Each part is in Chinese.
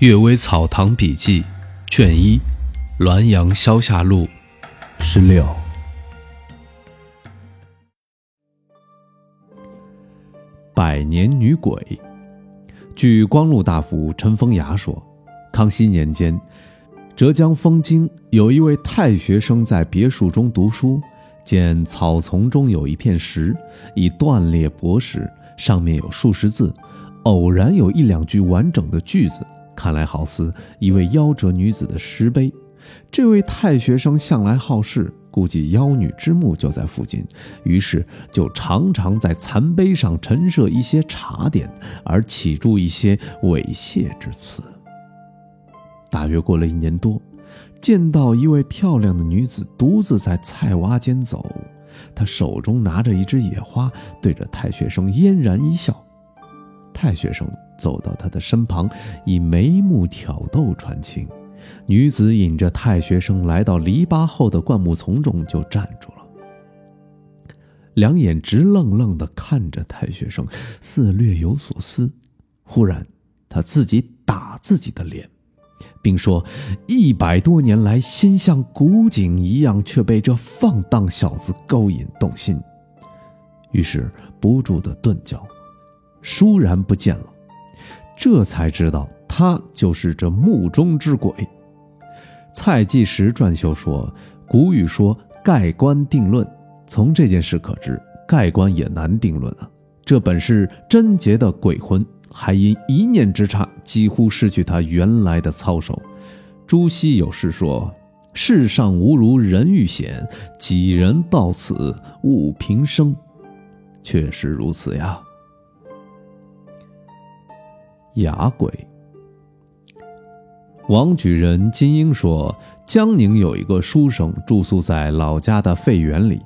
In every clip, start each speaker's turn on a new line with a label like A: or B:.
A: 《阅微草堂笔记》卷一，《滦阳消夏录》十六。百年女鬼。据光禄大夫陈风雅说，康熙年间，浙江枫泾有一位太学生在别墅中读书，见草丛中有一片石，已断裂薄石，上面有数十字，偶然有一两句完整的句子。看来好似一位夭折女子的石碑。这位太学生向来好事，估计妖女之墓就在附近，于是就常常在残碑上陈设一些茶点，而起注一些猥亵之词。大约过了一年多，见到一位漂亮的女子独自在菜洼间走，她手中拿着一枝野花，对着太学生嫣然一笑。太学生。走到他的身旁，以眉目挑逗传情。女子引着太学生来到篱笆后的灌木丛中，就站住了，两眼直愣愣地看着太学生，似略有所思。忽然，他自己打自己的脸，并说：“一百多年来，心像古井一样，却被这放荡小子勾引动心。”于是不住地顿脚，倏然不见了。这才知道他就是这墓中之鬼。蔡继时撰修说：“古语说盖棺定论，从这件事可知，盖棺也难定论啊。这本是贞洁的鬼魂，还因一念之差，几乎失去他原来的操守。”朱熹有诗说：“世上无如人遇险，几人到此悟平生。”确实如此呀。哑鬼。王举人金英说，江宁有一个书生住宿在老家的废园里。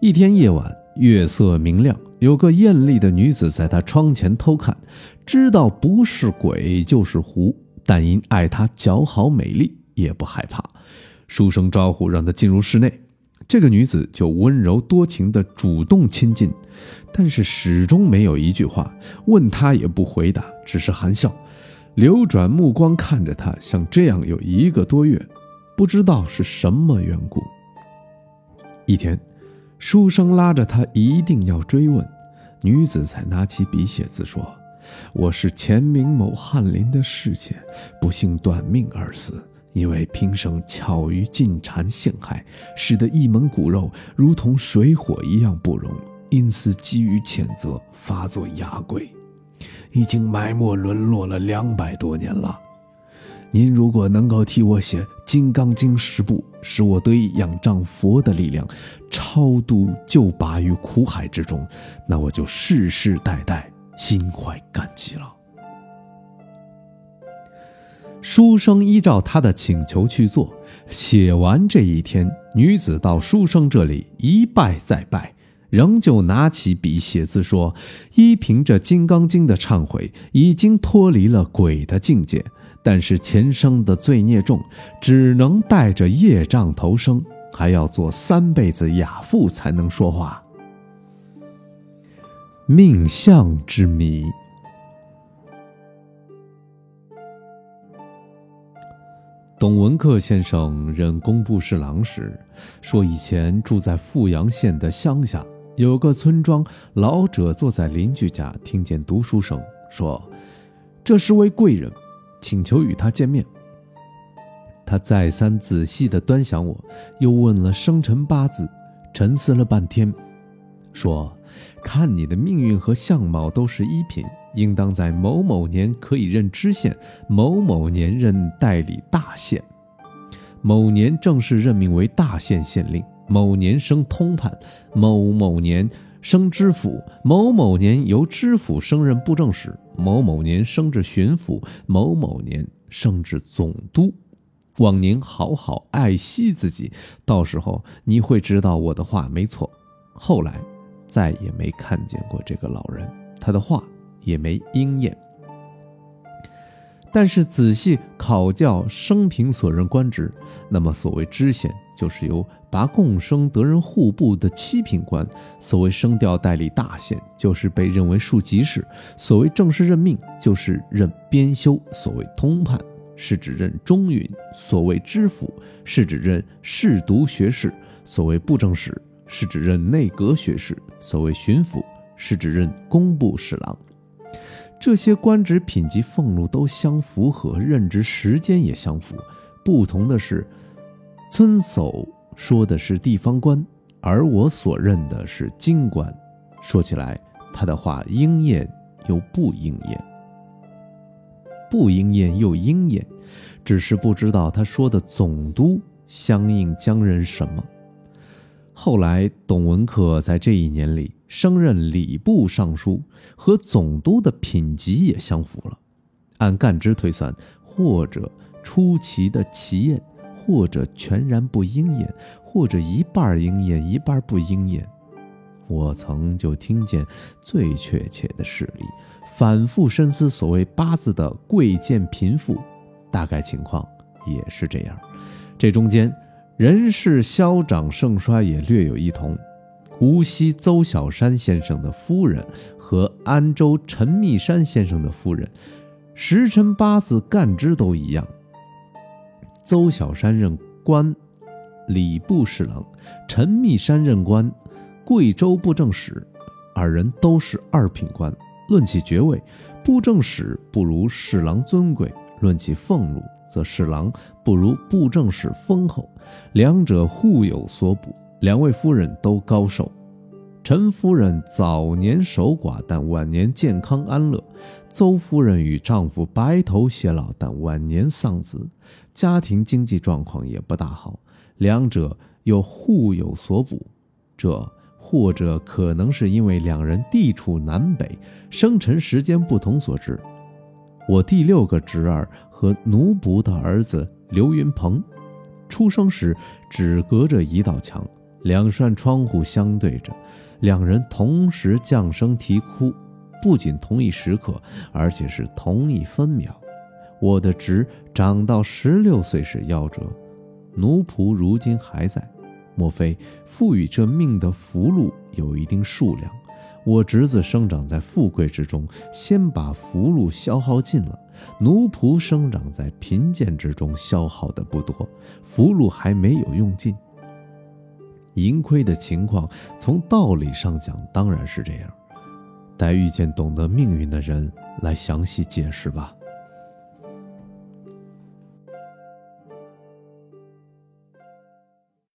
A: 一天夜晚，月色明亮，有个艳丽的女子在他窗前偷看，知道不是鬼就是狐，但因爱她姣好美丽，也不害怕。书生招呼让她进入室内，这个女子就温柔多情地主动亲近。但是始终没有一句话，问他也不回答，只是含笑，流转目光看着他，像这样有一个多月，不知道是什么缘故。一天，书生拉着他一定要追问，女子才拿起笔写字说：“我是前明某翰林的侍妾，不幸短命而死，因为平生巧于进谗陷害，使得一门骨肉如同水火一样不容。”因此，基于谴责，发作哑鬼，已经埋没沦落了两百多年了。您如果能够替我写《金刚经》十部，使我得以仰仗佛的力量，超度救拔于苦海之中，那我就世世代代心怀感激了。书生依照他的请求去做，写完这一天，女子到书生这里一拜再拜。仍旧拿起笔写字说：“依凭着《金刚经》的忏悔，已经脱离了鬼的境界，但是前生的罪孽重，只能带着业障投生，还要做三辈子哑妇才能说话。”命相之谜。克先生任工部侍郎时，说以前住在富阳县的乡下。有个村庄老者坐在邻居家，听见读书声，说：“这是位贵人，请求与他见面。”他再三仔细地端详我，又问了生辰八字，沉思了半天，说：“看你的命运和相貌都是一品，应当在某某年可以任知县，某某年任代理大县，某年正式任命为大县县令。”某年升通判，某某年升知府，某某年由知府升任布政使，某某年升至巡抚，某某年升至总督。望您好好爱惜自己，到时候你会知道我的话没错。后来再也没看见过这个老人，他的话也没应验。但是仔细考教生平所任官职，那么所谓知县，就是由拔贡生得人户部的七品官；所谓升调代理大县，就是被认为庶吉士；所谓正式任命，就是任编修；所谓通判，是指任中允；所谓知府，是指任侍读学士；所谓布政使，是指任内阁学士；所谓巡抚，是指任工部侍郎。这些官职品级俸禄都相符合，任职时间也相符。不同的是，村叟说的是地方官，而我所任的是京官。说起来，他的话应验又不应验，不应验又应验，只是不知道他说的总督相应将人什么。后来，董文克在这一年里升任礼部尚书，和总督的品级也相符了。按干支推算，或者出奇的奇验，或者全然不应验，或者一半应验，一半不应验。我曾就听见最确切的事例，反复深思所谓八字的贵贱贫富，大概情况也是这样。这中间。人事消长盛衰也略有异同。无锡邹小山先生的夫人和安州陈密山先生的夫人，时辰八字干支都一样。邹小山任官礼部侍郎，陈密山任官贵州布政使，二人都是二品官。论起爵位，布政使不如侍郎尊贵；论起俸禄，则侍郎不如布政使丰厚，两者互有所补。两位夫人都高寿，陈夫人早年守寡，但晚年健康安乐；邹夫人与丈夫白头偕老，但晚年丧子，家庭经济状况也不大好。两者又互有所补，这或者可能是因为两人地处南北，生辰时间不同所致。我第六个侄儿。和奴仆的儿子刘云鹏，出生时只隔着一道墙，两扇窗户相对着，两人同时降生啼哭，不仅同一时刻，而且是同一分秒。我的侄长到十六岁时夭折，奴仆如今还在，莫非赋予这命的福禄有一定数量？我侄子生长在富贵之中，先把福禄消耗尽了；奴仆生长在贫贱之中，消耗的不多，福禄还没有用尽。盈亏的情况，从道理上讲当然是这样，待遇见懂得命运的人来详细解释吧。